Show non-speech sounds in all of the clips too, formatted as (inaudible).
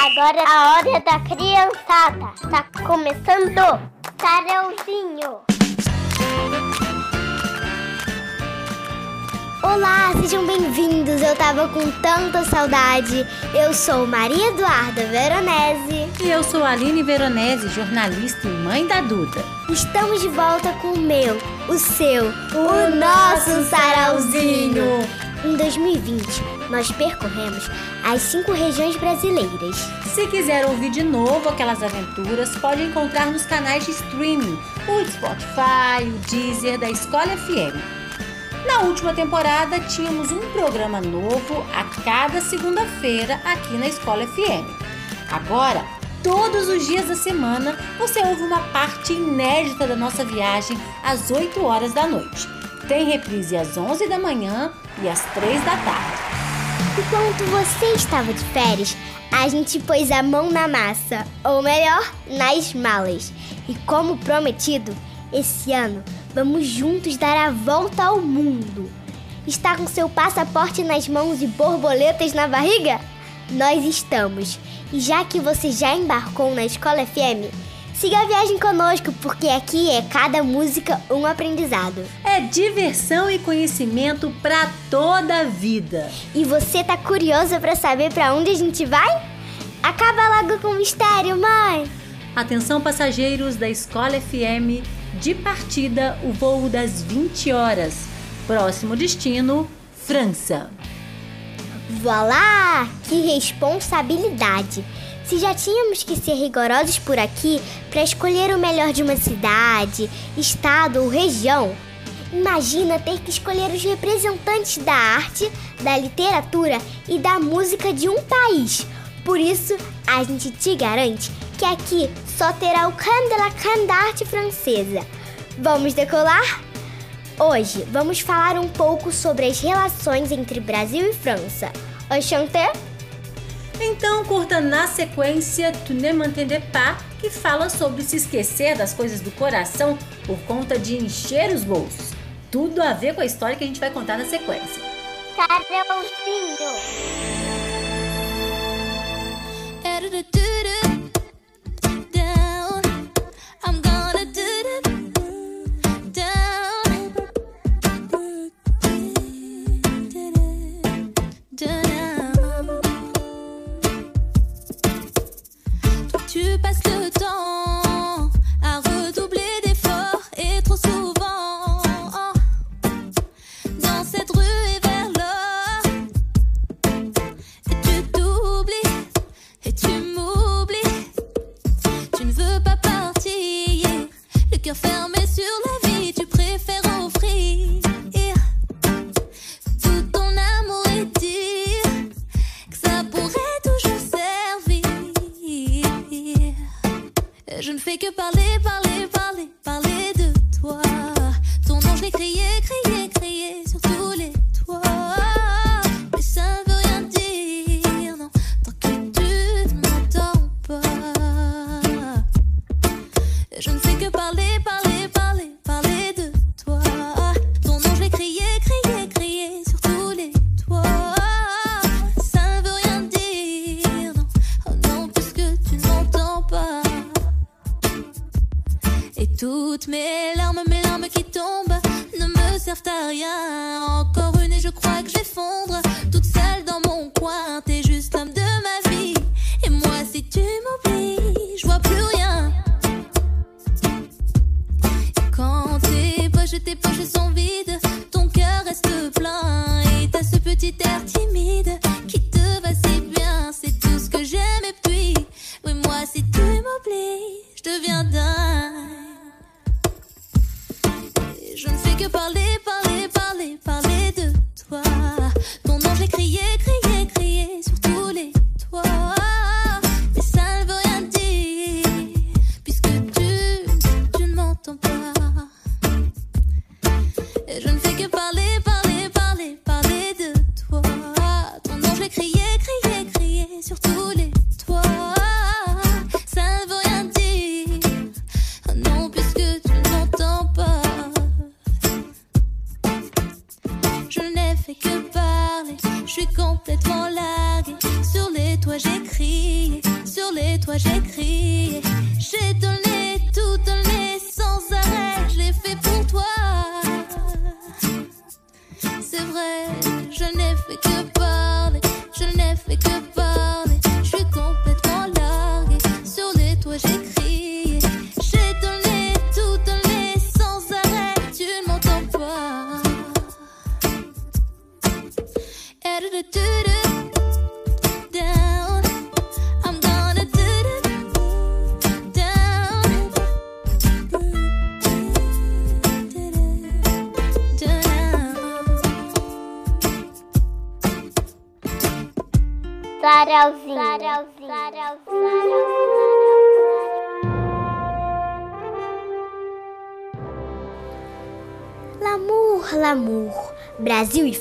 Agora é a hora da criançada. Tá começando Sarãozinho. Olá, sejam bem-vindos. Eu tava com tanta saudade. Eu sou Maria Eduarda Veronese. E eu sou Aline Veronese, jornalista e mãe da Duda. Estamos de volta com o meu, o seu, o, nosso sarauzinho. Em 2020, nós percorremos as cinco regiões brasileiras. Se quiser ouvir de novo aquelas aventuras, pode encontrar nos canais de streaming, o Spotify, o Deezer da Escola FM. Na última temporada, tínhamos um programa novo a cada segunda-feira aqui na Escola FM. Agora, todos os dias da semana, você ouve uma parte inédita da nossa viagem às 8 horas da noite. Tem reprise às 11 da manhã e às 3 da tarde. Enquanto você estava de férias, a gente pôs a mão na massa, ou melhor, nas malas. E como prometido, esse ano vamos juntos dar a volta ao mundo. Está com seu passaporte nas mãos e borboletas na barriga? Nós estamos. E já que você já embarcou na Escola FM, siga a viagem conosco, porque aqui é cada música um aprendizado. É diversão e conhecimento para toda a vida. E você tá curiosa para saber para onde a gente vai? Acaba logo com o mistério, mãe! Atenção passageiros da Escola FM, de partida o voo das 20 horas. Próximo destino, França. Voilá! Que responsabilidade! Se já tínhamos que ser rigorosos por aqui para escolher o melhor de uma cidade, estado ou região, imagina ter que escolher os representantes da arte, da literatura e da música de um país. Por isso, a gente te garante que aqui só terá o creme de la creme da arte francesa. Vamos decolar? Hoje vamos falar um pouco sobre as relações entre Brasil e França. Enchanté? Então curta na sequência Tu ne m'entendais pas, que fala sobre se esquecer das coisas do coração por conta de encher os bolsos. Tudo a ver com a história que a gente vai contar na sequência. Sarãozinho.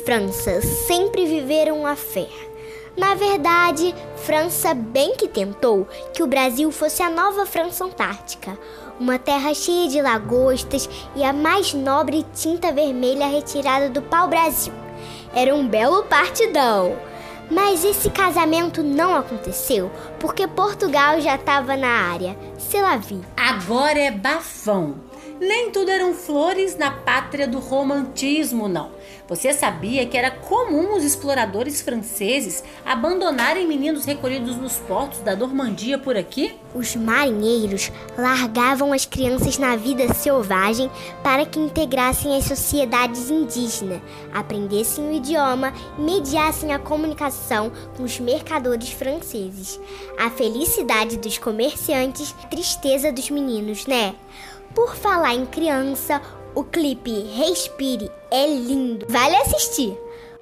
França sempre viveram a fé. Na verdade, França bem que tentou que o Brasil fosse a nova França Antártica, uma terra cheia de lagostas e a mais nobre tinta vermelha retirada do pau-brasil. Era um belo partidão. Mas esse casamento não aconteceu porque Portugal já estava na área. Se lá vi. Agora é bafão. Nem tudo eram flores na pátria do romantismo, não. Você sabia que era comum os exploradores franceses abandonarem meninos recolhidos nos portos da Normandia por aqui? Os marinheiros largavam as crianças na vida selvagem para que integrassem as sociedades indígenas, aprendessem o idioma e mediassem a comunicação com os mercadores franceses. A felicidade dos comerciantes, tristeza dos meninos, né? Por falar em criança, o clipe Respire é lindo. Vale assistir!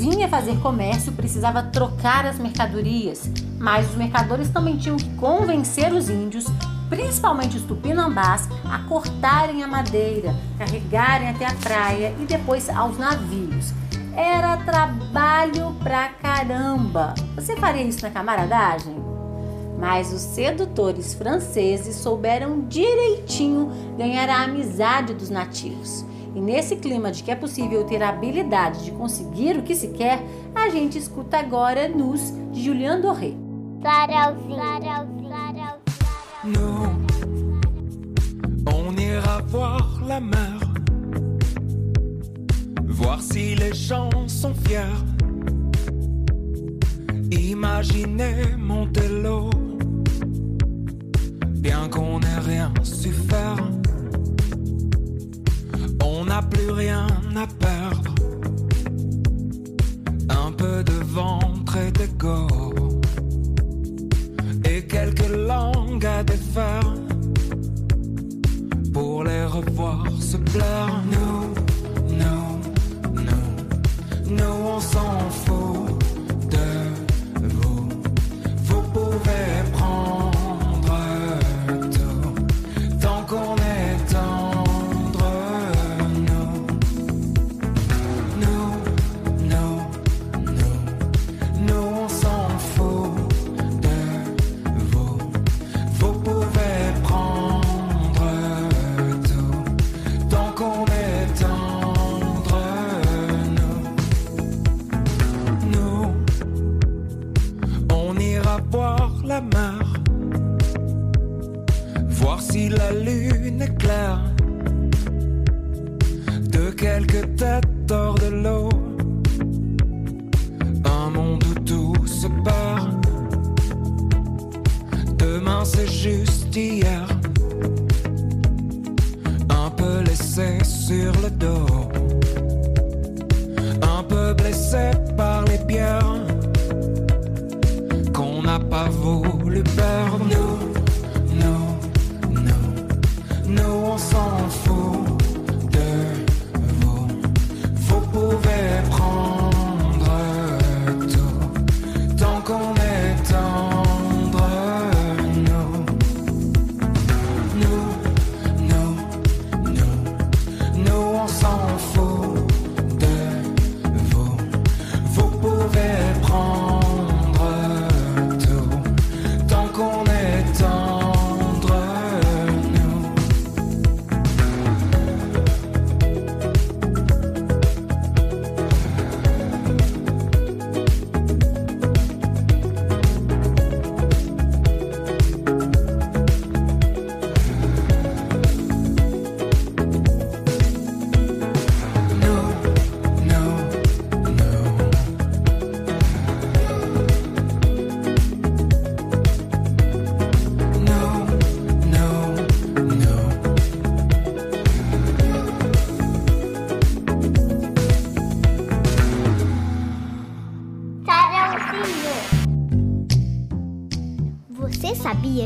Vinha fazer comércio precisava trocar as mercadorias, mas os mercadores também tinham que convencer os índios, principalmente os tupinambás, a cortarem a madeira, carregarem até a praia e depois aos navios. Era trabalho pra caramba! Você faria isso na camaradagem? Mas os sedutores franceses souberam direitinho ganhar a amizade dos nativos. E nesse clima de que é possível ter a habilidade de conseguir o que se quer, a gente escuta agora Nus de Julian Doré. Nous, on ira voir la mer, voir si les gens sont fiers. Imaginez Montello, bien qu'on n'ait rien su faire. Plus rien à perdre. Un peu de ventre et d'ego et quelques langues à défaire pour les revoir se plaire. Nous, nous, nous, nous on s'en fout quelques têtes hors de l'eau, un monde où tout se perd. Demain c'est juste hier.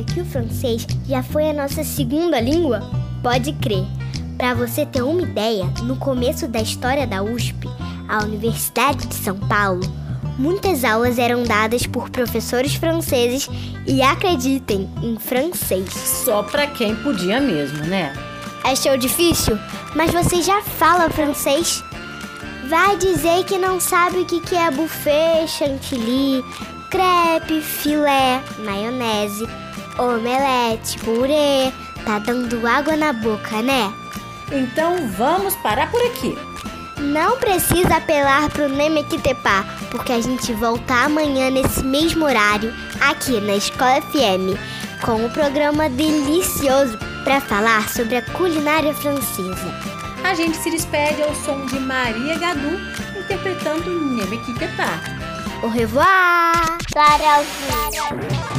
Que o francês já foi a nossa segunda língua? Pode crer. Para você ter uma ideia, no começo da história da USP, a Universidade de São Paulo, muitas aulas eram dadas por professores franceses e acreditem, em francês. Só pra quem podia mesmo, né? Achou difícil? Mas você já fala francês? Vai dizer que não sabe o que que é buffet, chantilly, crepe, filé, maionese, omelete, purê. Tá dando água na boca, né? Então vamos parar por aqui. Não precisa apelar pro Nemequitepá, porque a gente volta amanhã nesse mesmo horário, aqui na Escola FM, com um programa delicioso para falar sobre a culinária francesa. A gente se despede ao som de Maria Gadu interpretando Nemequitepá. Au revoir! Tchauzinho. Ne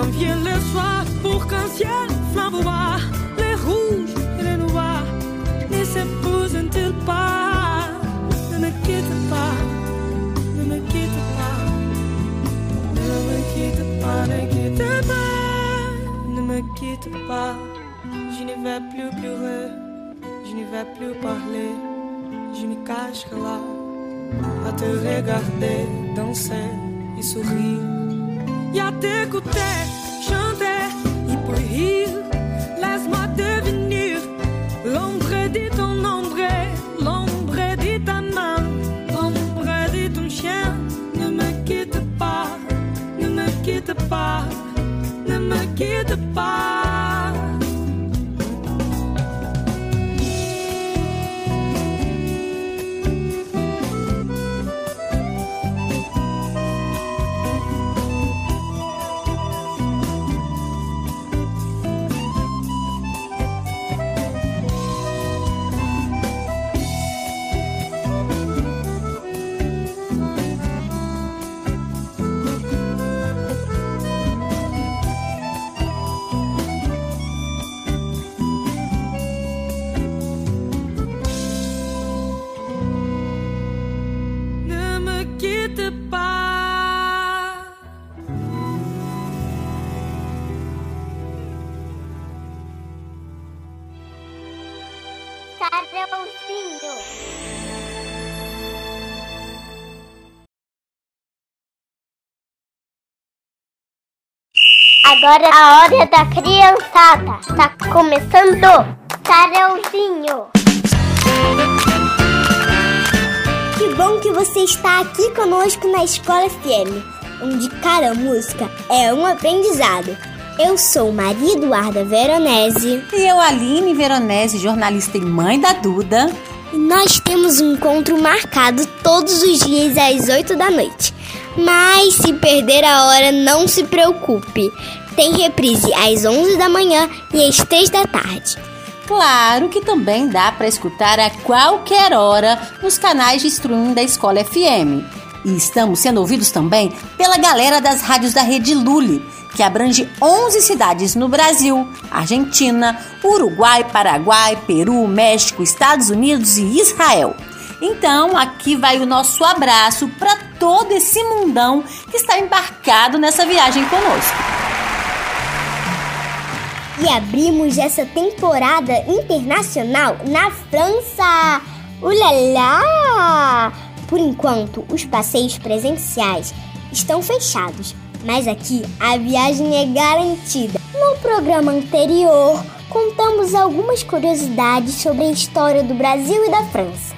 quand vient le soir pour qu'un ciel flamboie, les rouges et les noirs ne s'épousent-ils pas Ne me quitte pas, ne me quitte pas, ne me quitte pas, ne quitte pas, ne me quitte pas. Je ne vais plus pleurer. Je ne vais plus parler, je me cacherai là à te regarder danser et sourire. Et à t'écouter, chanter et puis rire. Laisse-moi devenir l'ombre de ton ombre, l'ombre de ta main, l'ombre de ton chien. Ne me quitte pas, ne me quitte pas, ne me quitte pas. Agora é a hora da criançada. Tá começando Sarãozinho. Que bom que você está aqui conosco na Escola FM, onde cada música é um aprendizado. Eu sou Maria Eduarda Veronese E eu, Aline Veronese, jornalista e mãe da Duda. e nós temos um encontro marcado todos os dias às 8 da noite. Mas se perder a hora, não se preocupe. Tem reprise às 11 da manhã e às 3 da tarde. Claro que também dá para escutar a qualquer hora nos canais de streaming da Escola FM. E estamos sendo ouvidos também pela galera das rádios da Rede Lule, que abrange 11 cidades no Brasil, Argentina, Uruguai, Paraguai, Peru, México, Estados Unidos e Israel. Então, aqui vai o nosso abraço para todo esse mundão que está embarcado nessa viagem conosco. E abrimos essa temporada internacional na França. Ulala! Por enquanto, os passeios presenciais estão fechados, mas aqui a viagem é garantida. No programa anterior, contamos algumas curiosidades sobre a história do Brasil e da França.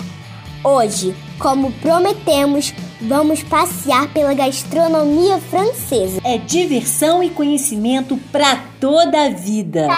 Hoje, como prometemos, vamos passear pela gastronomia francesa. É diversão e conhecimento para toda a vida.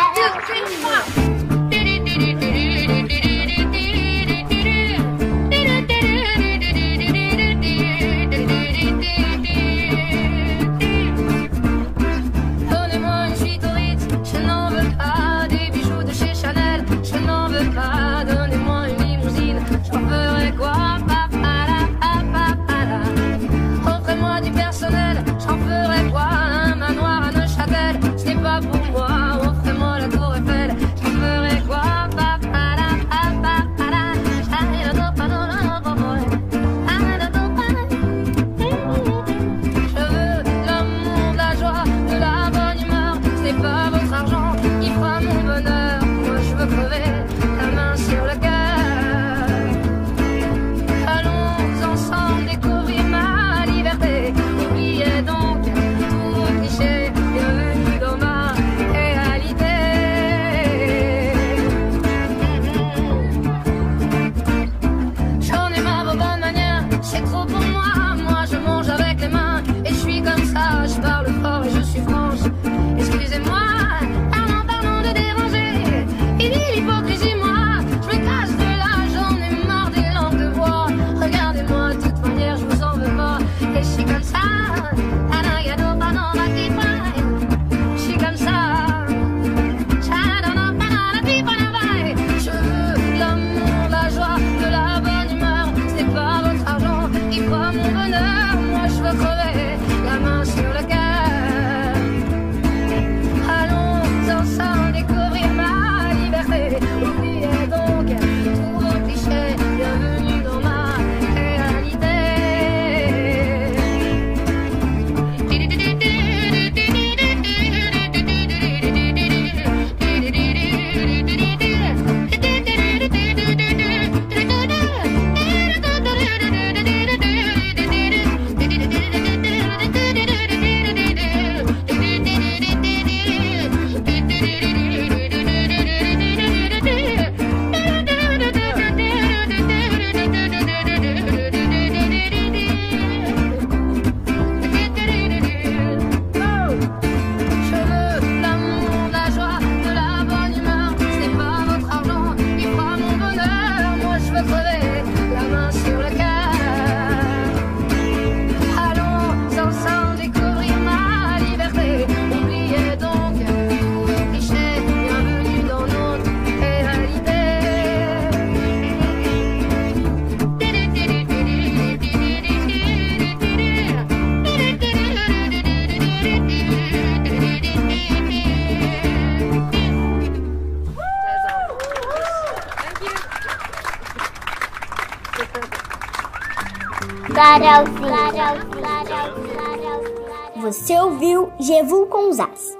Você ouviu Jevu com Zaz.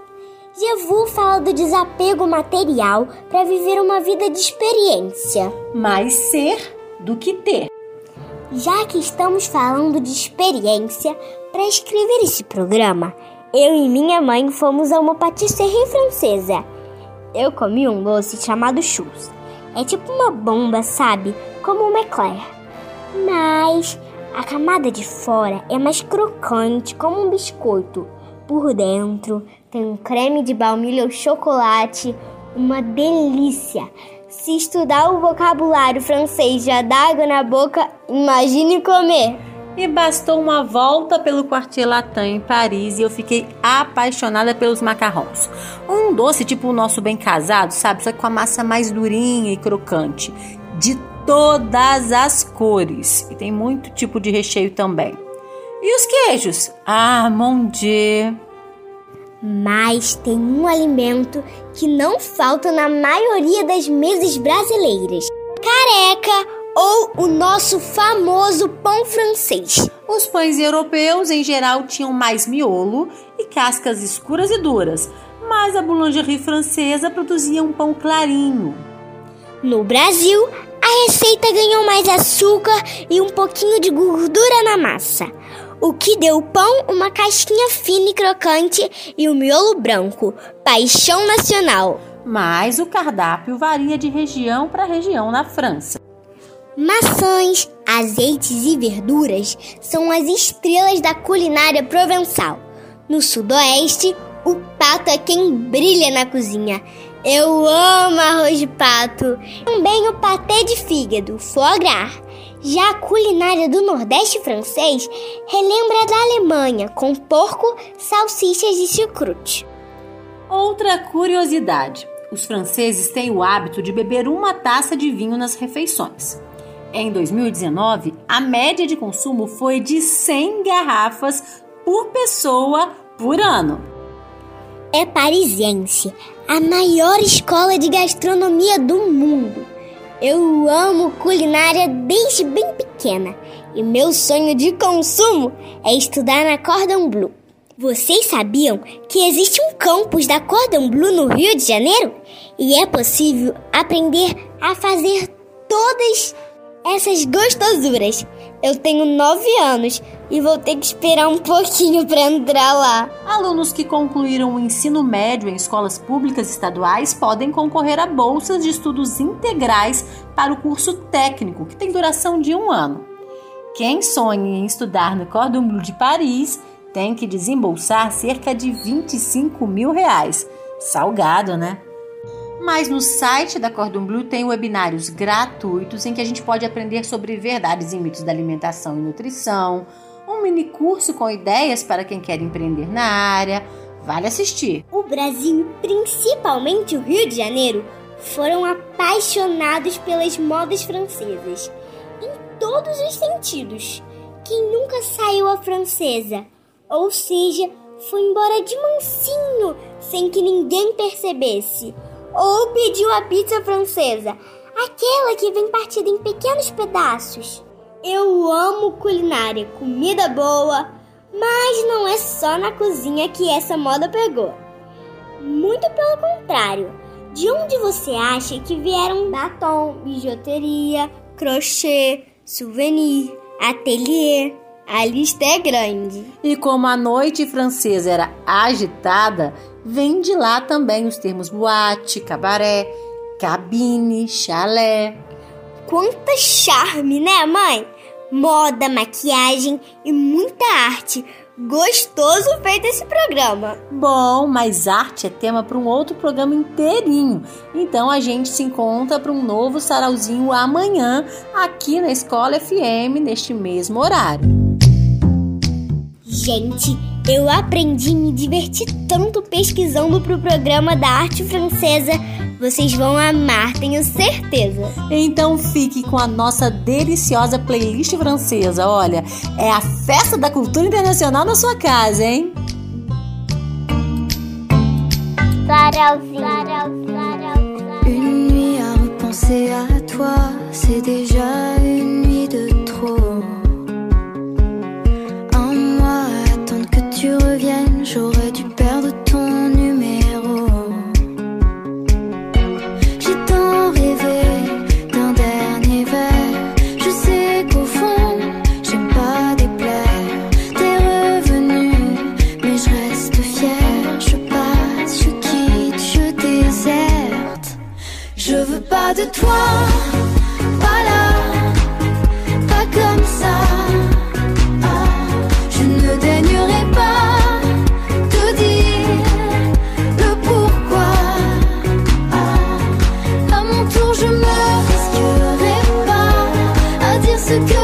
Jevu fala do desapego material para viver uma vida de experiência. Mais ser do que ter. Já que estamos falando de experiência, para escrever esse programa, eu e minha mãe fomos a uma patisserie francesa. Eu comi um doce chamado chus. É tipo uma bomba, sabe? Como um eclair. Mas a camada de fora é mais crocante, como um biscoito. Por dentro tem um creme de baunilha ou chocolate, uma delícia. Se estudar o vocabulário francês já dá água na boca, imagine comer. E bastou uma volta pelo Quartier Latin em Paris e eu fiquei apaixonada pelos macarrons. Um doce tipo o nosso bem casado, sabe? Só que com a massa mais durinha e crocante. De todas as cores. E tem muito tipo de recheio também. E os queijos? Ah, mon Dieu! Mas tem um alimento que não falta na maioria das mesas brasileiras: careca ou o nosso famoso pão francês. Os pães europeus, em geral, tinham mais miolo e cascas escuras e duras, mas a boulangerie francesa produzia um pão clarinho. No Brasil, a receita ganhou mais açúcar e um pouquinho de gordura na massa, o que deu ao pão uma casquinha fina e crocante e o miolo branco, paixão nacional. Mas o cardápio varia de região para região na França. Maçãs, azeites e verduras são as estrelas da culinária provençal. No sudoeste, o pato é quem brilha na cozinha. Eu amo arroz de pato. Também o patê de fígado, foie gras. Já a culinária do Nordeste francês relembra da Alemanha, com porco, salsichas e chucrute. Outra curiosidade: os franceses têm o hábito de beber uma taça de vinho nas refeições. Em 2019, a média de consumo foi de 100 garrafas por pessoa por ano. É parisiense, a maior escola de gastronomia do mundo. Eu amo culinária desde bem pequena e meu sonho de consumo é estudar na Cordon Bleu. Vocês sabiam que existe um campus da Cordon Bleu no Rio de Janeiro? E é possível aprender a fazer todas essas gostosuras. Eu tenho 9 anos e vou ter que esperar um (laughs) pouquinho para entrar lá. Alunos que concluíram o ensino médio em escolas públicas estaduais podem concorrer a bolsas de estudos integrais para o curso técnico, que tem duração de um ano. Quem sonha em estudar no Cordon Bleu de Paris tem que desembolsar cerca de 25 mil reais. Salgado, né? Mas no site da Cordon Bleu tem webinários gratuitos em que a gente pode aprender sobre verdades e mitos da alimentação e nutrição, um mini curso com ideias para quem quer empreender na área. Vale assistir. O Brasil, principalmente o Rio de Janeiro, foram apaixonados pelas modas francesas, em todos os sentidos. Quem nunca saiu a francesa, ou seja, foi embora de mansinho, sem que ninguém percebesse ou pediu a pizza francesa, aquela que vem partida em pequenos pedaços. Eu amo culinária, comida boa, mas não é só na cozinha que essa moda pegou. Muito pelo contrário. De onde você acha que vieram batom, bijuteria, crochê, souvenir, ateliê? A lista é grande. E como a noite francesa era agitada, vem de lá também os termos boate, cabaré, cabine, chalé. Quanta charme, né, mãe? Moda, maquiagem e muita arte. Gostoso feito esse programa. Bom, mas arte é tema para um outro programa inteirinho. Então a gente se encontra para um novo sarauzinho amanhã aqui na Escola FM neste mesmo horário. Gente, eu aprendi e me diverti tanto pesquisando pro programa da arte francesa. Vocês vão amar, tenho certeza. Então fique com a nossa deliciosa playlist francesa. Olha, é a festa da cultura internacional na sua casa, hein? Une nuit à repenser à toi, c'est déjà une tu reviennes, j'aurais dû perdre ton numéro. J'ai tant rêvé d'un dernier verre. Je sais qu'au fond, j'aime pas déplaire. T'es revenu, mais je reste fière. Je passe, je quitte, je déserte. Je veux pas de toi. Pas à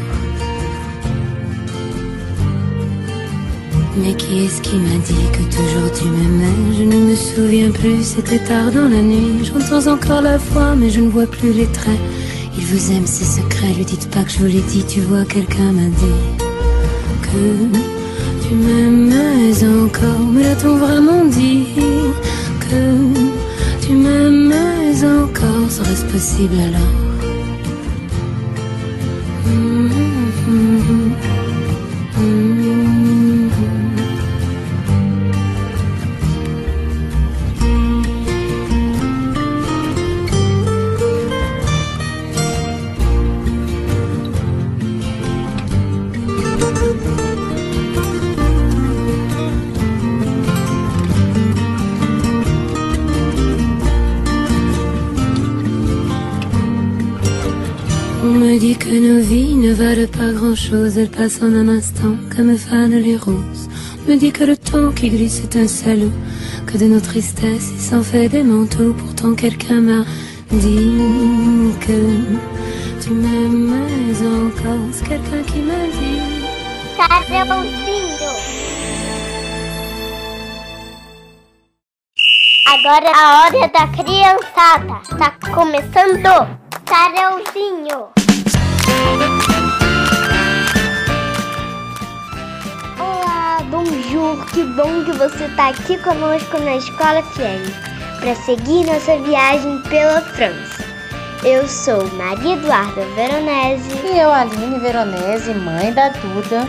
Mais qui est-ce qui m'a dit que toujours tu m'aimais? Je ne me souviens plus, c'était tard dans la nuit. J'entends encore la voix, mais je ne vois plus les traits. Il vous aime, c'est secret, lui dites pas que je vous l'ai dit. Tu vois, quelqu'un m'a dit que tu m'aimais encore. Mais l'a-t-on vraiment dit que tu m'aimais encore? Serait-ce possible alors? Elles passent en un instant comme fanent les roses. Me dit que le temps qui glisse est un salaud, que de nos tristesses il s'en fait des manteaux. Pourtant quelqu'un m'a dit que tu m'aimais encore. C'est quelqu'un qui m'a dit Carolzinho. Agora a hora da criançada. Tá começando Sarãozinho. Que bom que você está aqui conosco na Escola FM para seguir nossa viagem pela França. Eu sou Maria Eduarda Veronese. E eu, Aline Veronese, mãe da Duda.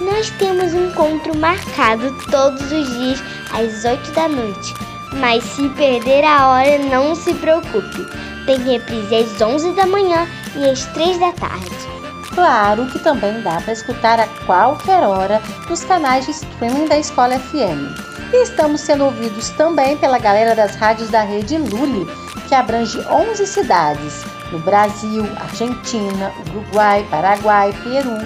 Nós temos um encontro marcado todos os dias às 8 da noite. Mas se perder a hora, não se preocupe. Tem reprise às 11 da manhã e às 3 da tarde. Claro que também dá para escutar a qualquer hora nos canais de streaming da Escola FM. E estamos sendo ouvidos também pela galera das rádios da rede Lully, que abrange 11 cidades no Brasil, Argentina, Uruguai, Paraguai, Peru,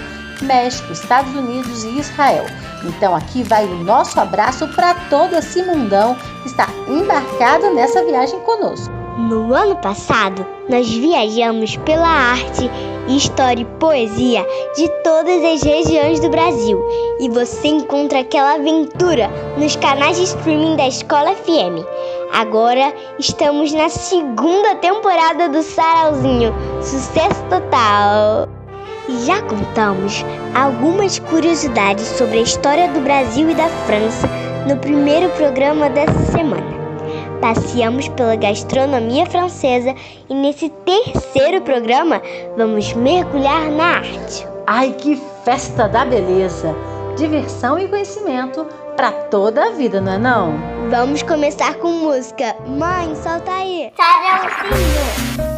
México, Estados Unidos e Israel. Então aqui vai o nosso abraço para todo esse mundão que está embarcado nessa viagem conosco. No ano passado, nós viajamos pela arte, história e poesia de todas as regiões do Brasil e você encontra aquela aventura nos canais de streaming da Escola FM. Agora estamos na segunda temporada do Sarauzinho, sucesso total! Já contamos algumas curiosidades sobre a história do Brasil e da França no primeiro programa dessa semana. Passeamos pela gastronomia francesa e nesse terceiro programa vamos mergulhar na arte. Ai, que festa da beleza! Diversão e conhecimento para toda a vida, não é não? Vamos começar com música. Mãe, solta aí. Sarãozinho.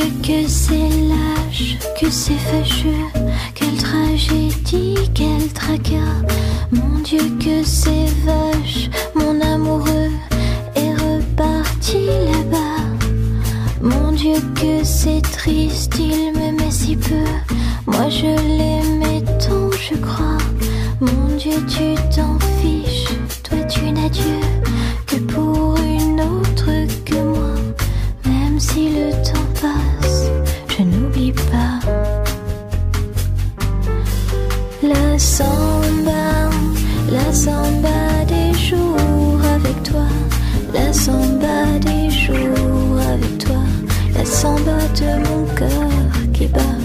Que c'est lâche, que c'est fâcheux, quelle tragédie, quel tracas. Mon Dieu, que c'est vache, mon amoureux est reparti là-bas. Mon Dieu, que c'est triste, il me met si peu. Moi je l'aimais tant, je crois. Mon Dieu, tu t'en fiches, toi tu n'as Dieu que pour une autre que moi. Même si le temps samba, la samba des jours avec toi. La samba des jours avec toi. La samba de mon cœur qui bat.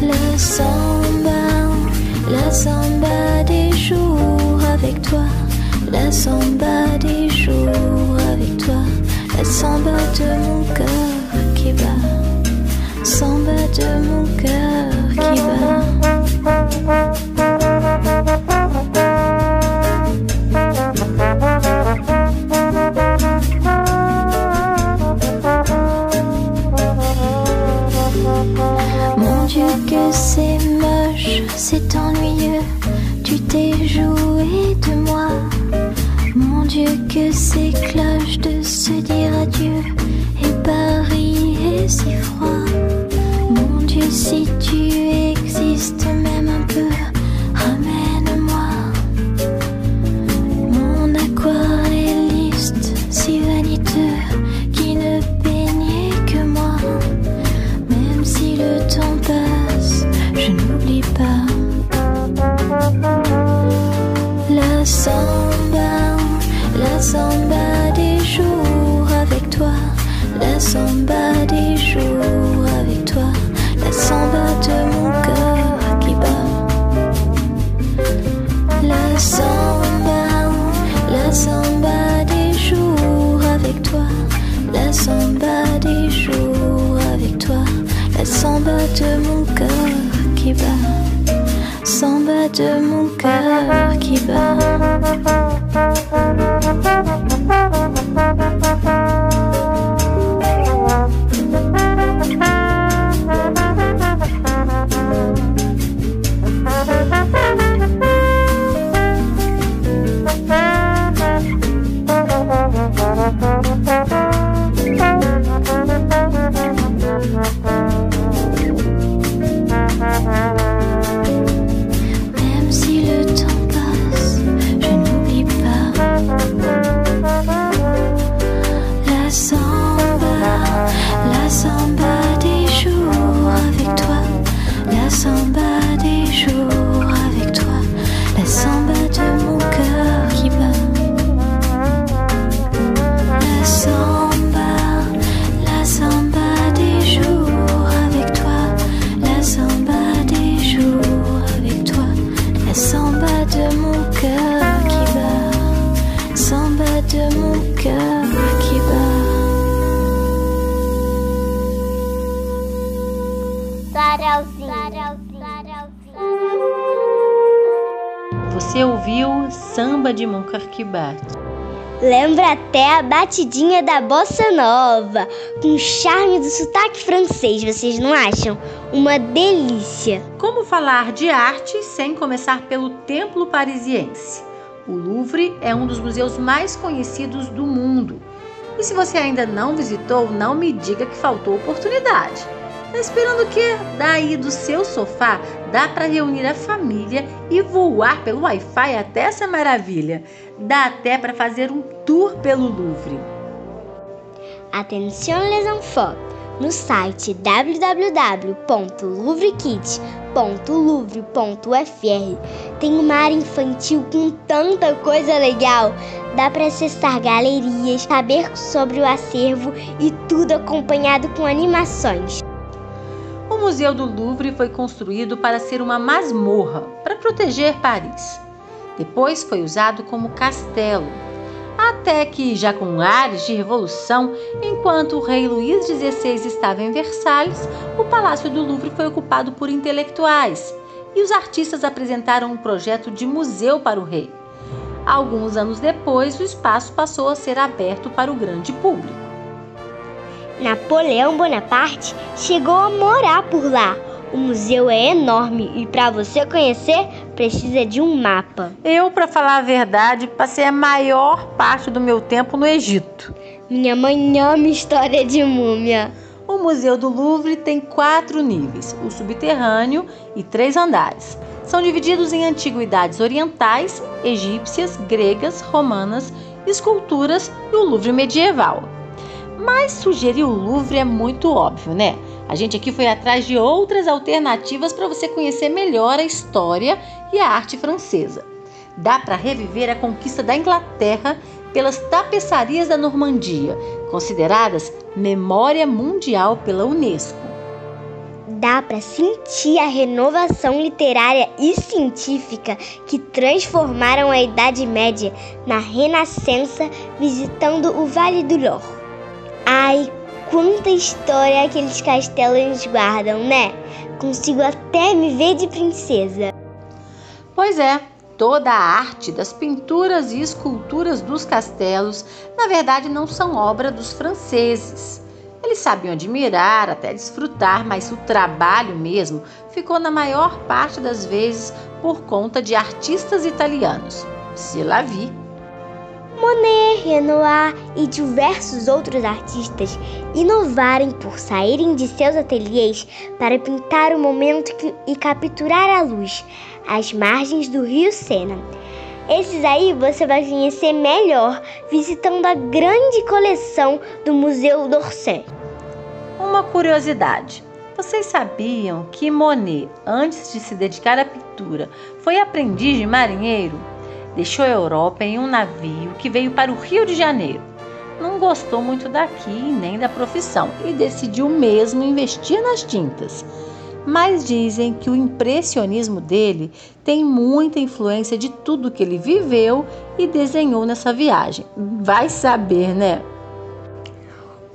La samba, la samba des jours avec toi. La samba des jours avec toi. La samba de mon cœur qui bat. Samba de mon cœur qui bat. C'est ennuyeux, tu t'es joué de moi. Mon Dieu que c'est cloche de se dire adieu, de Moncarquibat. Lembra até a batidinha da bossa nova, com o charme do sotaque francês, vocês não acham? Uma delícia! Como falar de arte sem começar pelo Templo Parisiense? O Louvre é um dos museus mais conhecidos do mundo. E se você ainda não visitou, não me diga que faltou oportunidade. Tá esperando o quê? Daí do seu sofá dá para reunir a família e voar pelo Wi-Fi até essa maravilha. Dá até para fazer um tour pelo Louvre. Attention les enfants! No site www.louvrekids.louvre.fr tem uma área infantil com tanta coisa legal. Dá para acessar galerias, saber sobre o acervo e tudo acompanhado com animações. O Museu do Louvre foi construído para ser uma masmorra para proteger Paris. Depois foi usado como castelo, até que, já com ares de revolução, enquanto o rei Luís XVI estava em Versalhes, o Palácio do Louvre foi ocupado por intelectuais e os artistas apresentaram um projeto de museu para o rei. Alguns anos depois, o espaço passou a ser aberto para o grande público. Napoleão Bonaparte chegou a morar por lá. O museu é enorme e para você conhecer precisa de um mapa. Eu, para falar a verdade, passei a maior parte do meu tempo no Egito. Minha mãe ama história de múmia. O Museu do Louvre tem quatro níveis: o subterrâneo e três andares. São divididos em antiguidades orientais, egípcias, gregas, romanas, esculturas e o Louvre medieval. Mas sugerir o Louvre é muito óbvio, né? A gente aqui foi atrás de outras alternativas para você conhecer melhor a história e a arte francesa. Dá para reviver a conquista da Inglaterra pelas tapeçarias da Normandia, consideradas memória mundial pela Unesco. Dá para sentir a renovação literária e científica que transformaram a Idade Média na Renascença visitando o Vale do Loire. Ai, quanta história aqueles castelos guardam, né? Consigo até me ver de princesa. Pois é, toda a arte das pinturas e esculturas dos castelos, na verdade, não são obra dos franceses. Eles sabiam admirar, até desfrutar, mas o trabalho mesmo ficou na maior parte das vezes por conta de artistas italianos. Se lá. Monet, Renoir e diversos outros artistas inovarem por saírem de seus ateliês para pintar o momento que- e capturar a luz, às margens do rio Sena. Esses aí você vai conhecer melhor visitando a grande coleção do Museu d'Orsay. Uma curiosidade: vocês sabiam que Monet, antes de se dedicar à pintura, foi aprendiz de marinheiro? Deixou a Europa em um navio que veio para o Rio de Janeiro. Não gostou muito daqui nem da profissão e decidiu mesmo investir nas tintas. Mas dizem que o impressionismo dele tem muita influência de tudo que ele viveu e desenhou nessa viagem. Vai saber, né?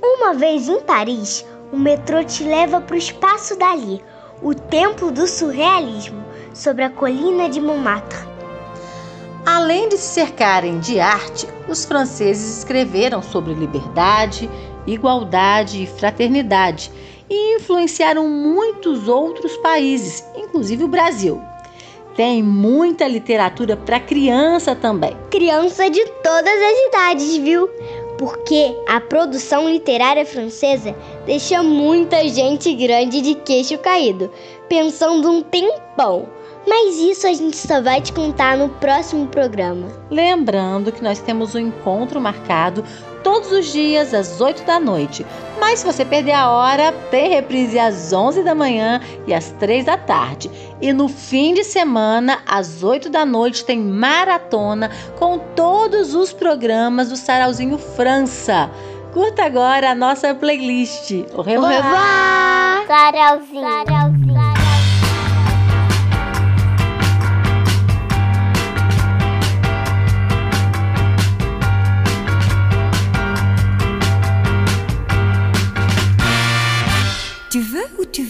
Uma vez em Paris, o metrô te leva para o espaço dali, o templo do surrealismo, sobre a colina de Montmartre. Além de se cercarem de arte, os franceses escreveram sobre liberdade, igualdade e fraternidade e influenciaram muitos outros países, inclusive o Brasil. Tem muita literatura para criança também. Criança de todas as idades, viu? Porque a produção literária francesa deixa muita gente grande de queixo caído, pensando um tempão. Mas isso a gente só vai te contar no próximo programa. Lembrando que nós temos um encontro marcado todos os dias às 8 da noite. Mas se você perder a hora, tem reprise às 11 da manhã e às 3 da tarde. E no fim de semana, às 8 da noite, tem maratona com todos os programas do Sarauzinho França. Curta agora a nossa playlist. Au revoir! Sarauzinho. Sarauzinho.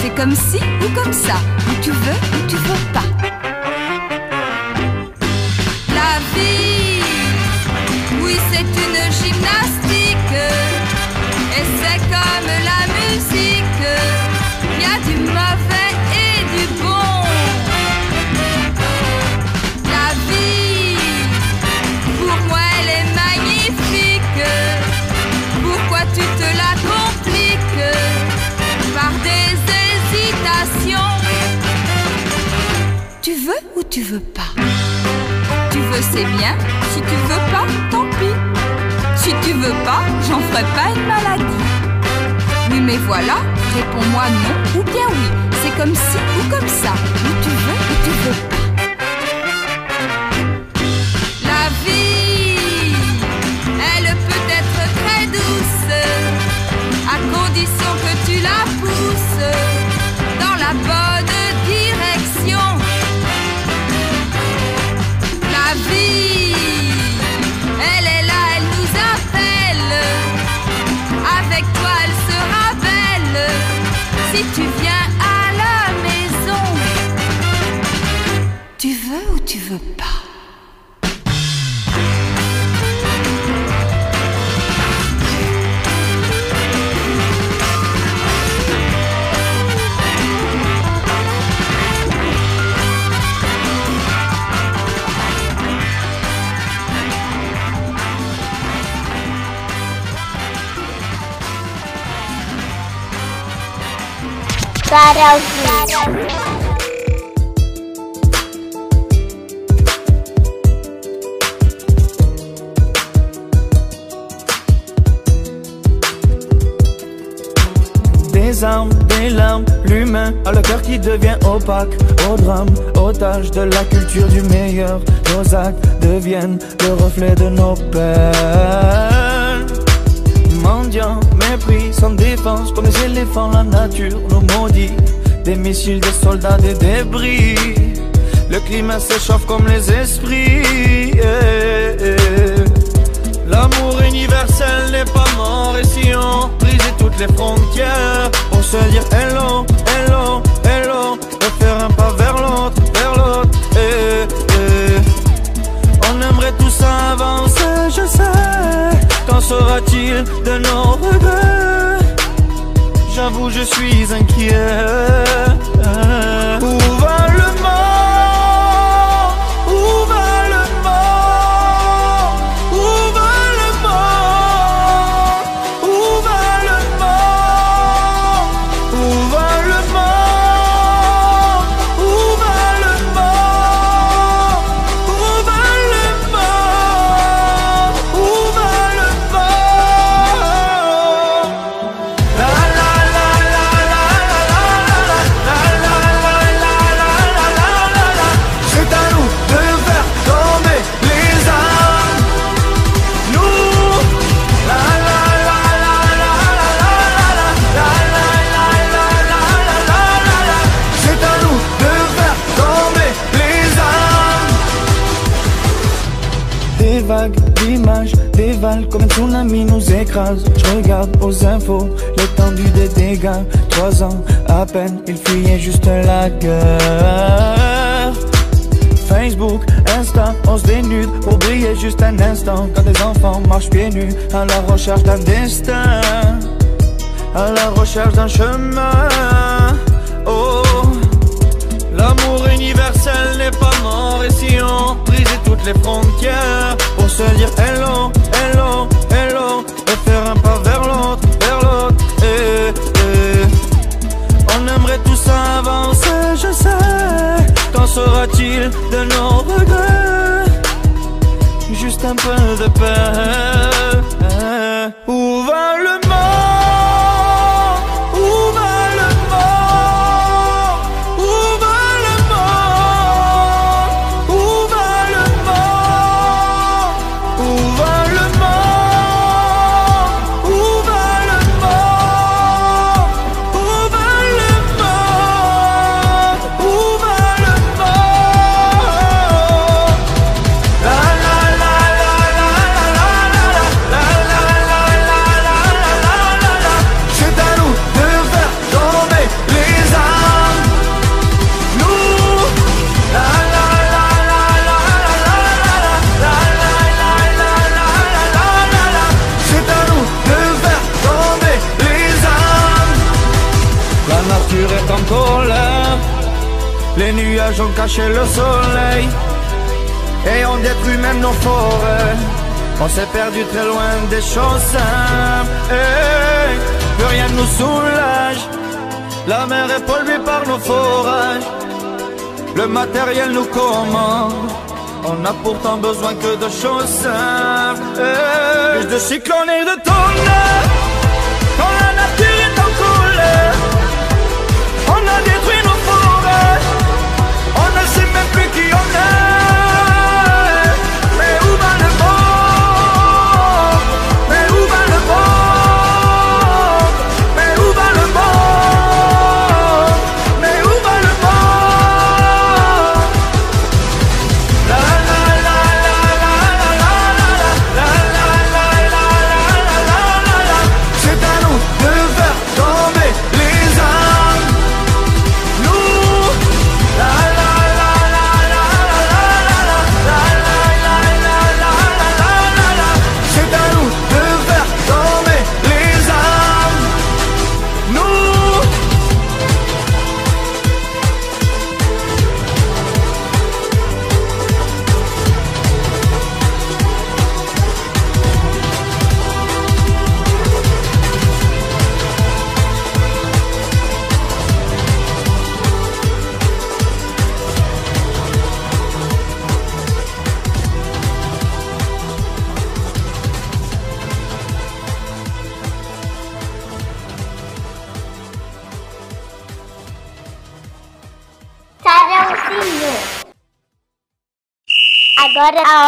C'est comme si ou comme ça. Ou tu veux ou tu veux pas. Tu veux pas Tu veux, c'est bien. Si tu veux pas, tant pis. Si tu veux pas, j'en ferai pas une maladie. Oui, mais voilà, réponds-moi non ou bien oui. C'est comme si ou comme ça. Ou tu veux ou tu veux pas. La vie, elle peut être très douce, à condition que tu la pousses dans la bonne Des armes, des larmes, l'humain a le cœur qui devient opaque. Au drame, otage de la culture du meilleur. Nos actes deviennent le reflet de nos Mendiant, sans défense Comme les éléphants, la nature nous maudit Des missiles, des soldats, des débris Le climat s'échauffe comme les esprits. L'amour universel n'est pas mort et si on brisait toutes les frontières Pour se dire hello, hello, hello Et faire un pas J'avoue je suis inquiet. Où va nous écrase. Je regarde aux infos l'étendue des dégâts Trois ans à peine, ils fuyaient juste la guerre. Facebook, Insta, on se dénude. Pour briller juste un instant Quand des enfants marchent pieds nus à la recherche d'un destin. À la recherche d'un chemin. Oh L'amour universel n'est pas mort. Et si on brisait toutes les frontières Pour se dire hello, hello, faire un pas vers l'autre, vers l'autre eh, eh. On aimerait tous avancer, je sais. Qu'en sera-t-il de nos regrets? Juste un peu de paix caché le soleil et on détruit même nos forêts. On s'est perdu très loin des choses simples. Et plus rien ne nous soulage. La mer est polluée par nos forages. Le matériel nous commande. On a pourtant besoin que de choses simples. Et plus de cyclones et de tonnerres. the owner.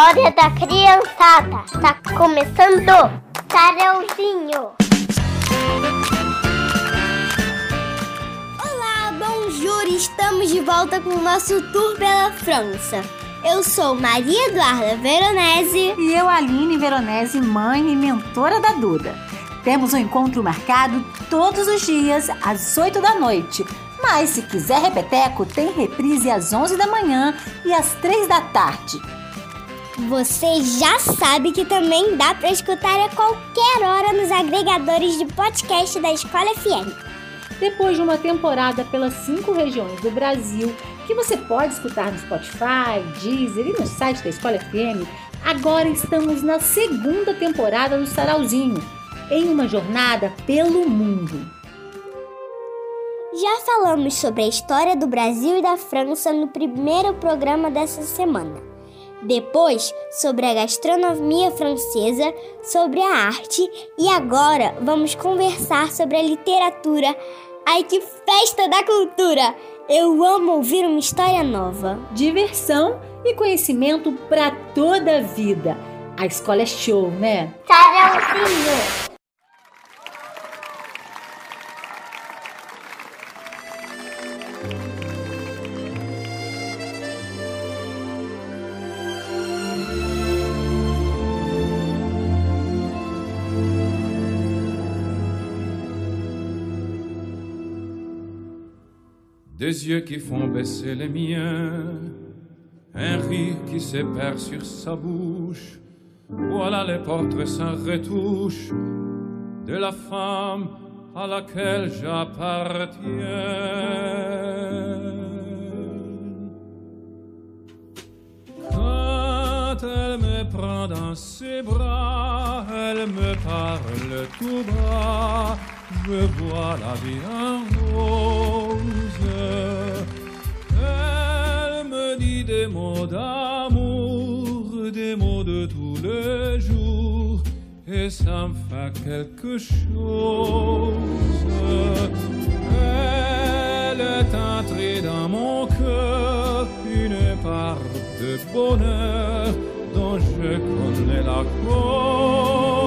Agora a hora da criançada. Tá começando. Sarãozinho. Olá, bonjour! Estamos de volta com o nosso tour pela França. Eu sou Maria Eduarda Veronese. E eu, Aline Veronese, mãe e mentora da Duda. Temos um encontro marcado todos os dias às 8 da noite. Mas se quiser repeteco, tem reprise às 11 da manhã e às 3 da tarde. Você já sabe que também dá para escutar a qualquer hora nos agregadores de podcast da Escola FM. Depois de uma temporada pelas cinco regiões do Brasil, que você pode escutar no Spotify, Deezer e no site da Escola FM, agora estamos na segunda temporada do Sarauzinho, em uma jornada pelo mundo. Já falamos sobre a história do Brasil e da França no primeiro programa dessa semana. Depois, sobre a gastronomia francesa, sobre a arte e agora vamos conversar sobre a literatura. Ai, que festa da cultura! Eu amo ouvir uma história nova. Diversão e conhecimento para toda a vida. A escola é show, né? Sarãozinho. Des yeux qui font baisser les miens, un rire qui se perd sur sa bouche. Voilà les portraits sans retouche de la femme à laquelle j'appartiens. Quand elle me prend dans ses bras, elle me parle tout bas, je vois la vie en rose. Elle me dit des mots d'amour, des mots de tous les jours, et ça me fait quelque chose. Elle est entrée dans mon cœur, une part de bonheur dont je connais la cause.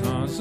sans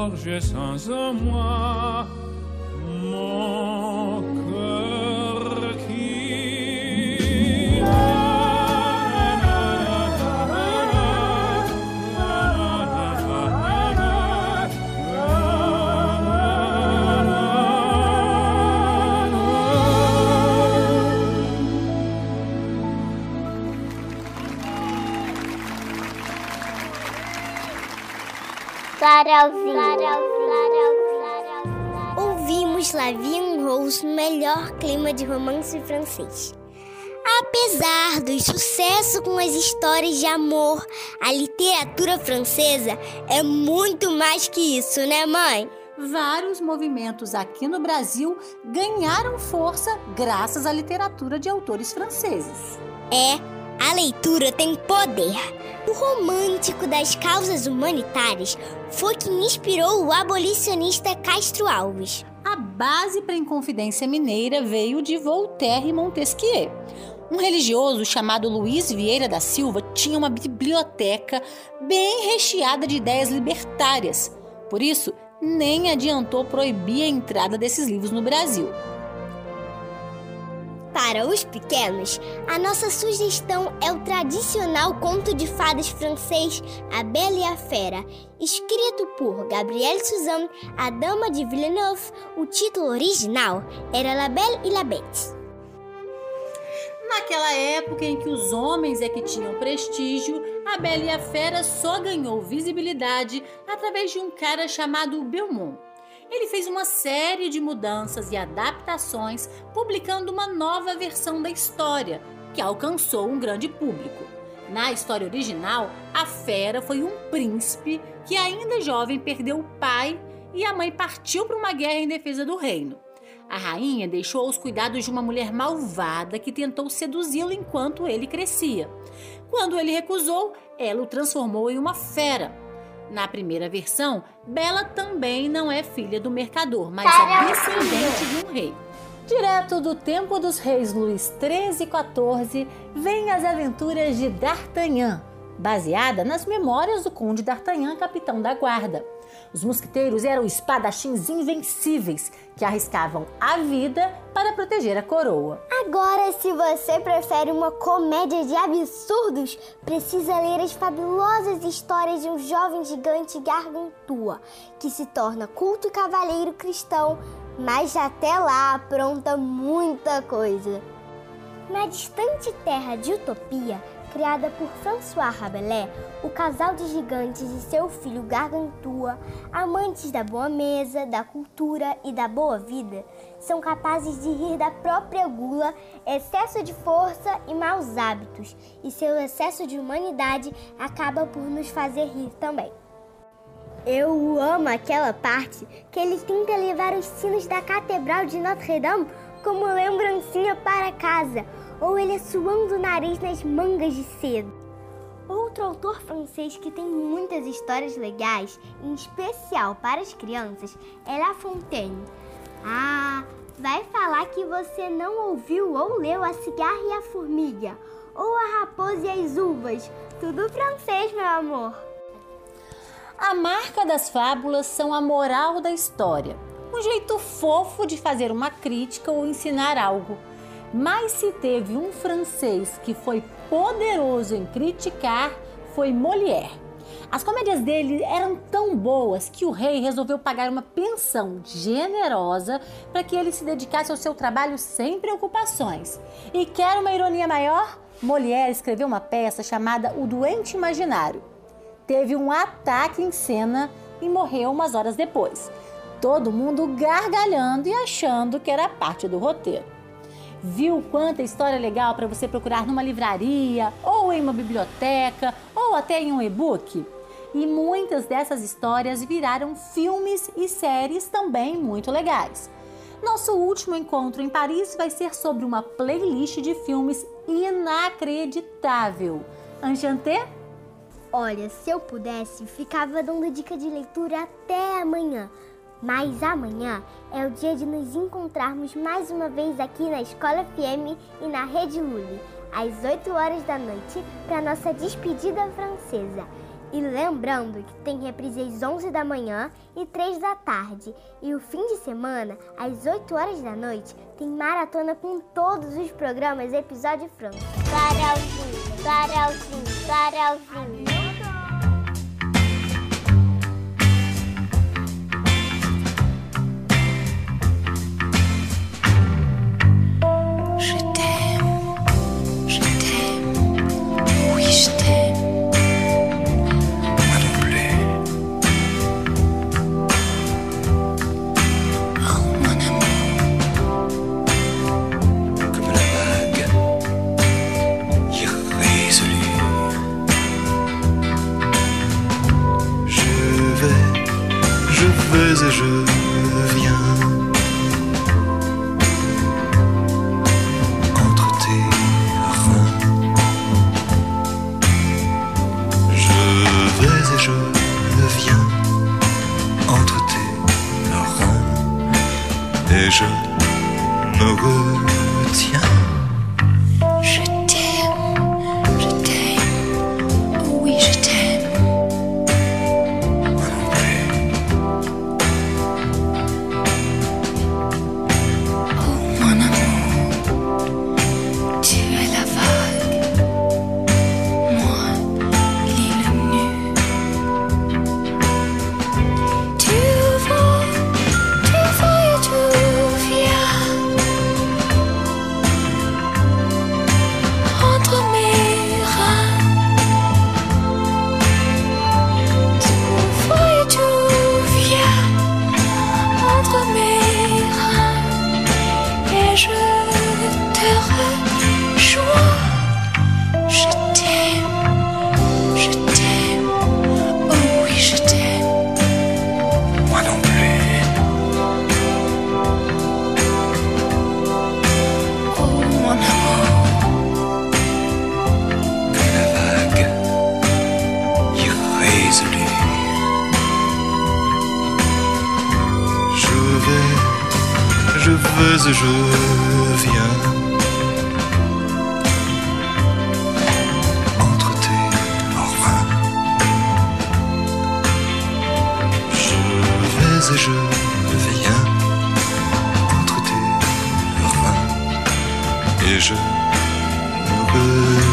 alors je sens en Ouvimos La Vie en Rose no melhor clima de romance francês. Apesar do sucesso com as histórias de amor, a literatura francesa é muito mais que isso, né, mãe? Vários movimentos aqui no Brasil ganharam força graças à literatura de autores franceses. É, a leitura tem poder. O romântico das causas humanitárias foi quem inspirou o abolicionista Castro Alves. A base para a Inconfidência Mineira veio de Voltaire e Montesquieu. Um religioso chamado Luiz Vieira da Silva tinha uma biblioteca bem recheada de ideias libertárias. Por isso, nem adiantou proibir a entrada desses livros no Brasil. Para os pequenos, a nossa sugestão é o tradicional conto de fadas francês A Bela e a Fera, escrito por Gabrielle Suzanne, a Dama de Villeneuve. O título original era La Belle et la Bête. Naquela época em que os homens é que tinham prestígio, a Bela e a Fera só ganhou visibilidade através de um cara chamado Belmont. Ele fez uma série de mudanças e adaptações, publicando uma nova versão da história, que alcançou um grande público. Na história original, a fera foi um príncipe que, ainda jovem, perdeu o pai e a mãe partiu para uma guerra em defesa do reino. A rainha deixou aos cuidados de uma mulher malvada que tentou seduzi-lo enquanto ele crescia. Quando ele recusou, ela o transformou em uma fera. Na primeira versão, Bela também não é filha do mercador, mas é descendente de um rei. Direto do tempo dos reis Luís XIII e XIV, vem as aventuras de D'Artagnan, baseada nas memórias do conde D'Artagnan, capitão da guarda. Os mosquiteiros eram espadachins invencíveis que arriscavam a vida para proteger a coroa. Agora, se você prefere uma comédia de absurdos, precisa ler as fabulosas histórias de um jovem gigante gargantua que se torna culto cavaleiro cristão, mas até lá apronta muita coisa. Na distante terra de Utopia, criada por François Rabelais, o casal de gigantes e seu filho Gargantua, amantes da boa mesa, da cultura e da boa vida, são capazes de rir da própria gula, excesso de força e maus hábitos, e seu excesso de humanidade acaba por nos fazer rir também. Eu amo aquela parte que ele tenta levar os sinos da Catedral de Notre-Dame como lembrancinha para casa, ou ele suando o nariz nas mangas de cedo. Outro autor francês que tem muitas histórias legais, em especial para as crianças, é La Fontaine. Ah, vai falar que você não ouviu ou leu A Cigarra e a Formiga, ou A Raposa e as Uvas. Tudo francês, meu amor. A marca das fábulas são a moral da história, um jeito fofo de fazer uma crítica ou ensinar algo. Mas se teve um francês que foi poderoso em criticar, foi Molière. As comédias dele eram tão boas que o rei resolveu pagar uma pensão generosa para que ele se dedicasse ao seu trabalho sem preocupações. E quer uma ironia maior? Molière escreveu uma peça chamada O Doente Imaginário. Teve um ataque em cena e morreu umas horas depois. Todo mundo gargalhando e achando que era parte do roteiro. Viu quanta história legal para você procurar numa livraria, ou em uma biblioteca, ou até em um e-book? E muitas dessas histórias viraram filmes e séries também muito legais. Nosso último encontro em Paris vai ser sobre uma playlist de filmes inacreditável. Enchanté? Olha, se eu pudesse, ficava dando dica de leitura até amanhã. Mas amanhã é o dia de nos encontrarmos mais uma vez aqui na Escola FM e na Rede Lully, às 8 horas da noite, para nossa despedida francesa. E lembrando que tem reprise às 11 da manhã e 3 da tarde. E o fim de semana, às 8 horas da noite, tem maratona com todos os programas Episódio França. Sarauzinho, sarauzinho, sarauzinho. Et je me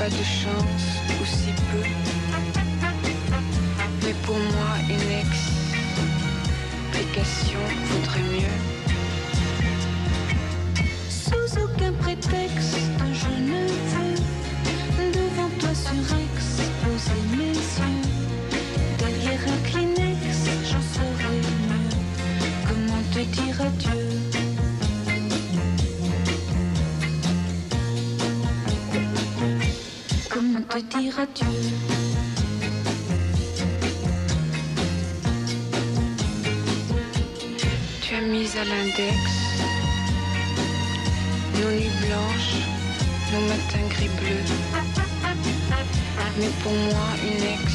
pas de chance, ou si peu. Mais pour moi, une explication vaudrait mieux. Tu as mis à l'index nos nuits blanches, nos matins gris bleus. Mais pour moi, une explication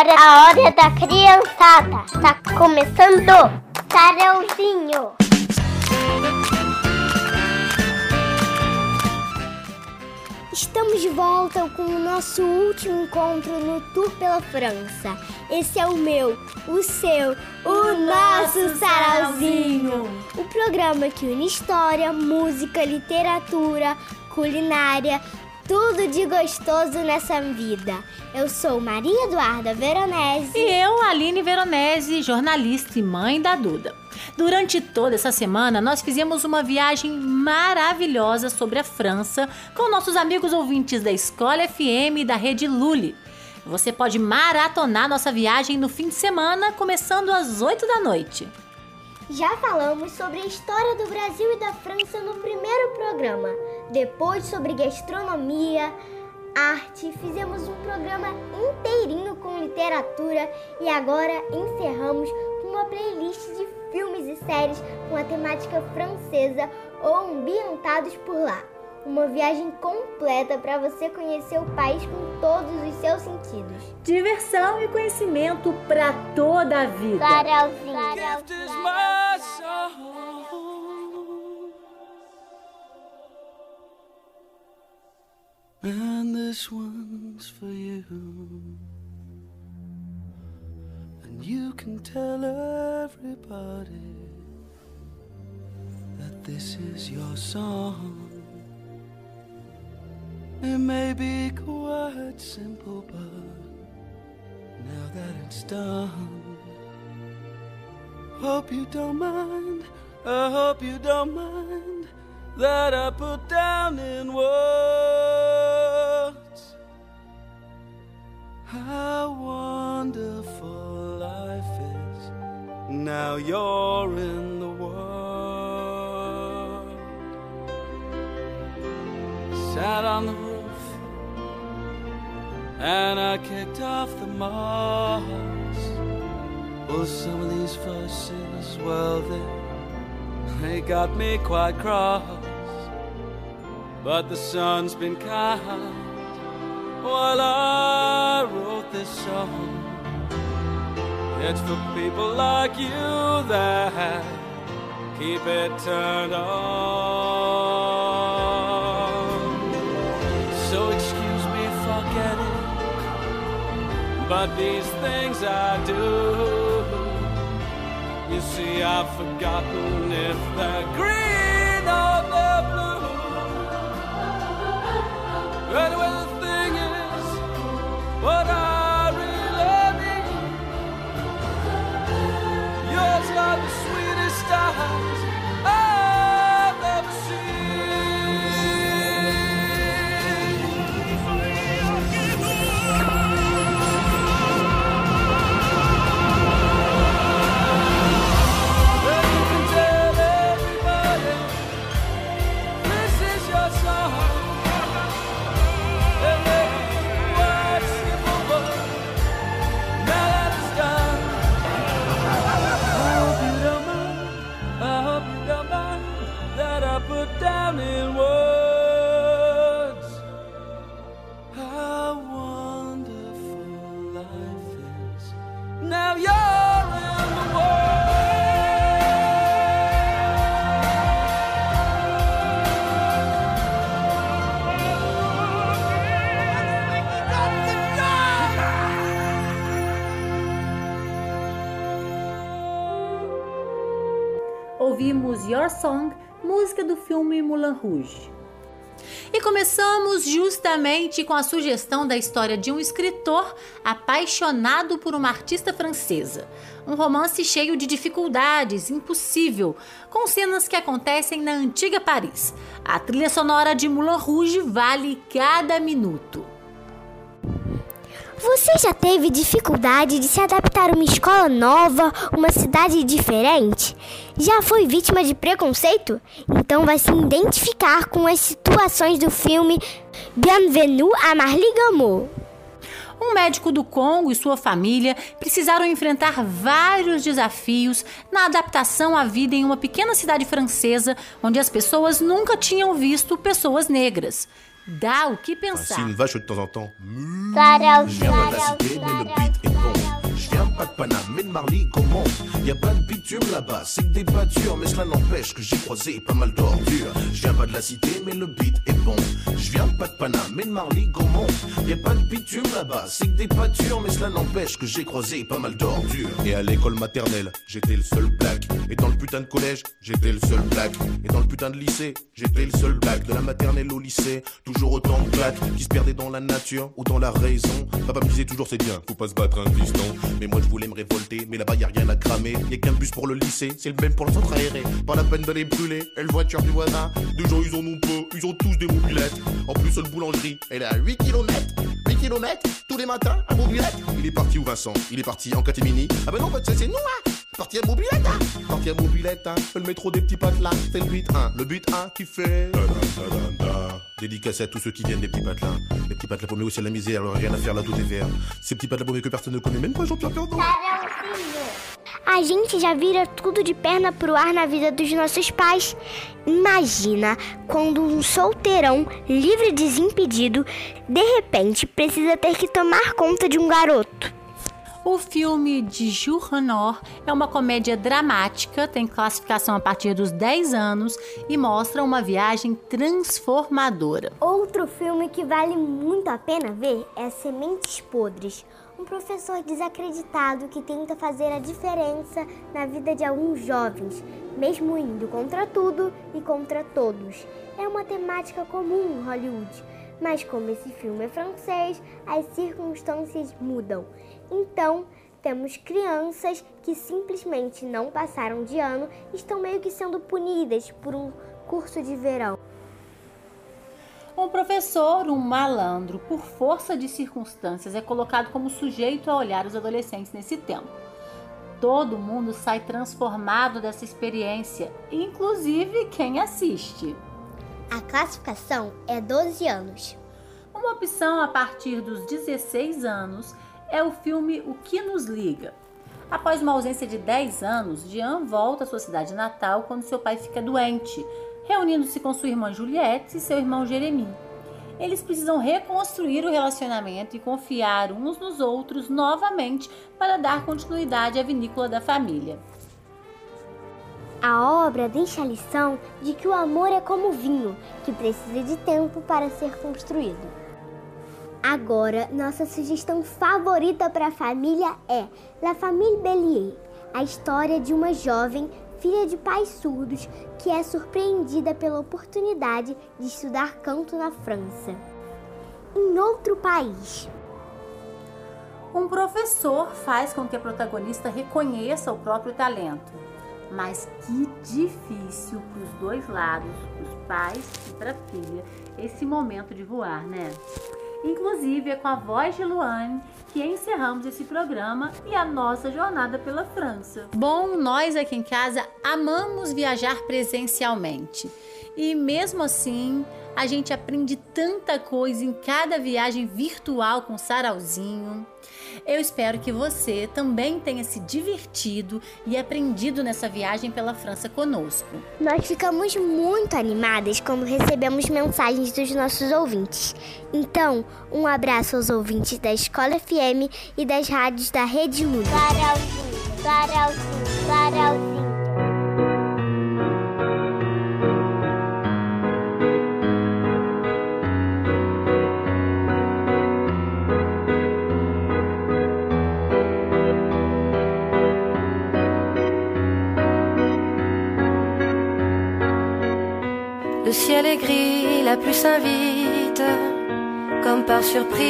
Agora é a hora da criançada. Tá começando. Sarauzinho. Estamos de volta com o nosso último encontro no Tour pela França. Esse é o meu, o seu, o, nosso Sarauzinho. O programa que une história, música, literatura, culinária, tudo de gostoso nessa vida. Eu sou Maria Eduarda Veronese. E eu, Aline Veronese, jornalista e mãe da Duda. Durante toda essa semana, nós fizemos uma viagem maravilhosa sobre a França com nossos amigos ouvintes da Escola FM e da Rede Lully. Você pode maratonar nossa viagem no fim de semana, começando às 8 da noite. Já falamos sobre a história do Brasil e da França no primeiro programa. Depois sobre gastronomia, arte, fizemos um programa inteirinho com literatura e agora encerramos com uma playlist de filmes e séries com a temática francesa ou ambientados por lá. Uma viagem completa para você conhecer o país com todos os seus sentidos. Diversão e conhecimento para toda a vida. Sarauzinho. And this one's for you. And you can tell everybody that this is your song. It may be quite simple, but now that it's done, hope you don't mind. I hope you don't mind that I put down in words how wonderful life is. Now you're in the world. Sat on the roof and I kicked off the moss. Well, some of these fusses, well, they, they got me quite cross. But the sun's been kind while I wrote this song. It's for people like you that keep it turned on. So excuse me for getting, but these things I do. You see, I've forgotten if they're green or they're blue. And the thing is, what I really need, you're the sweetest Your Song, música do filme Moulin Rouge. E começamos justamente com a sugestão da história de um escritor apaixonado por uma artista francesa. Um romance cheio de dificuldades, impossível, com cenas que acontecem na antiga Paris. A trilha sonora de Moulin Rouge vale cada minuto. Você já teve dificuldade de se adaptar a uma escola nova, uma cidade diferente? Já foi vítima de preconceito? Então vai se identificar com as situações do filme Bienvenue à Marly Gameau. Um médico do Congo e sua família precisaram enfrentar vários desafios na adaptação à vida em uma pequena cidade francesa onde as pessoas nunca tinham visto pessoas negras. Dá o que pensar. Une vache de temps en temps. Pas de Paname, mais de Marly, comment Y a pas de bitume là-bas, c'est que des pâtures, mais cela n'empêche que j'ai croisé pas mal d'ordures. Je viens pas de la cité, mais le beat est bon. Je viens pas de Paname, mais de Marly, comment Y a pas de bitume là-bas, c'est que des pâtures, mais cela n'empêche que j'ai croisé pas mal d'ordures. Et à l'école maternelle, j'étais le seul black. Et dans le putain de collège, j'étais le seul black. Et dans le putain de lycée, j'étais le seul black. De la maternelle au lycée, toujours autant de black qui se perdaient dans la nature ou dans la raison. Papa me disait toujours c'est bien, faut pas se battre un fiston. Mais moi je voulais me révolter, mais là-bas y a rien à cramer. Y a qu'un bus pour le lycée, c'est le même pour le centre aéré. Pas la peine d'aller brûler, et le voiture du voisin. Des gens ils en ont peu, ils ont tous des mobilettes. En plus seule boulangerie, elle est à 8 km. 8 km tous les matins à mobilette. Il est parti où Vincent Il est parti en catémini. Ah bah non, bah, c'est c'est nous hein Parti à mobilette hein Parti à mobilette hein Le métro des petits patelins, c'est le but 1. Le but 1 qui fait. Dédicace à tous ceux qui viennent des petits patelins. Les petits patelins paumés aussi à la misère, alors rien à faire là, tout est vert. Ces petits patelins paumés que personne ne connaît, même pas Jean-Pierre Perdon. A gente já vira tudo de perna pro ar na vida dos nossos pais. Imagina quando um solteirão, livre e desimpedido, de repente precisa ter que tomar conta de um garoto. O filme de Renard é uma comédia dramática, tem classificação a partir dos 10 anos e mostra uma viagem transformadora. Outro filme que vale muito a pena ver é Sementes Podres. Um professor desacreditado que tenta fazer a diferença na vida de alguns jovens, mesmo indo contra tudo e contra todos. É uma temática comum em Hollywood, mas como esse filme é francês, as circunstâncias mudam. Então, temos crianças que simplesmente não passaram de ano e estão meio que sendo punidas por um curso de verão. Um professor, um malandro, por força de circunstâncias, é colocado como sujeito a olhar os adolescentes nesse tempo. Todo mundo sai transformado dessa experiência, inclusive quem assiste. A classificação é 12 anos. Uma opção a partir dos 16 anos é o filme O que nos liga. Após uma ausência de 10 anos, Jean volta à sua cidade natal quando seu pai fica doente, reunindo-se com sua irmã Juliette e seu irmão Jeremy. Eles precisam reconstruir o relacionamento e confiar uns nos outros novamente para dar continuidade à vinícola da família. A obra deixa a lição de que o amor é como vinho, que precisa de tempo para ser construído. Agora, nossa sugestão favorita para a família é La Famille Bellier, a história de uma jovem filha de pais surdos que é surpreendida pela oportunidade de estudar canto na França. Em outro país. Um professor faz com que a protagonista reconheça o próprio talento. Mas que difícil para os dois lados, para os pais e para a filha, esse momento de voar, né? Inclusive é com a voz de Luane que encerramos esse programa e a nossa jornada pela França. Bom, nós aqui em casa amamos viajar presencialmente. E mesmo assim, a gente aprende tanta coisa em cada viagem virtual com Sarauzinho. Eu espero que você também tenha se divertido e aprendido nessa viagem pela França conosco. Nós ficamos muito animadas quando recebemos mensagens dos nossos ouvintes. Então, um abraço aos ouvintes da Escola FM e das rádios da Rede Lula. Sarauzinho, Sarauzinho, Sarauzinho. Ciel est la pluie s'invite, comme par surprise.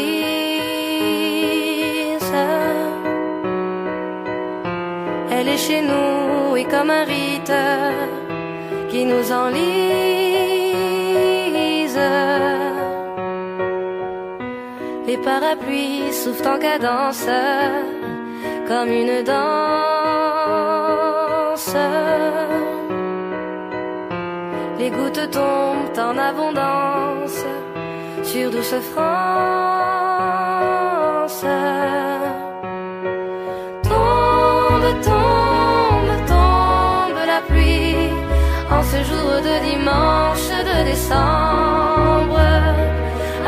Elle est chez nous et comme un rite qui nous enlise. Les parapluies soufflent en cadence comme une danse. Les gouttes tombent en abondance sur douce France. Tombe, tombe, tombe la pluie en ce jour de dimanche de décembre.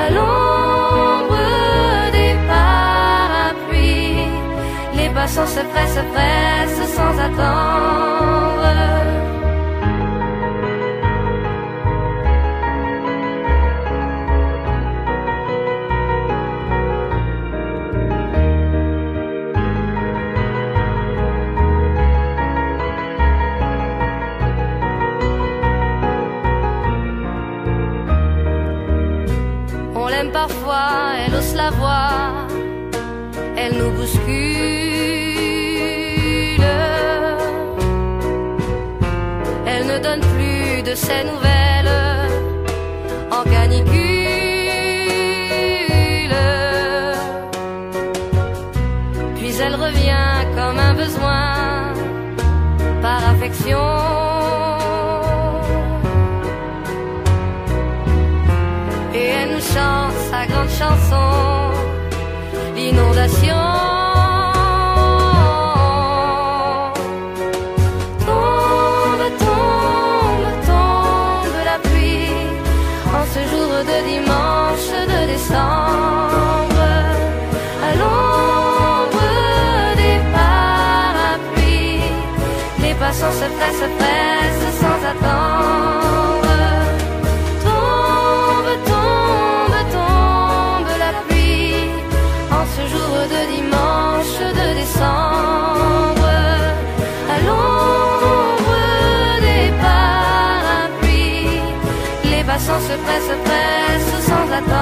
À l'ombre des parapluies, les passants se pressent, se pressent sans attendre. Voix, elle nous bouscule. Elle ne donne plus de ses nouvelles en canicule. Puis elle revient comme un besoin par affection. L'inondation. Tombe, tombe, tombe la pluie en ce jour de dimanche de décembre. À l'ombre des parapluies, les passants se pressent, se sans attendre.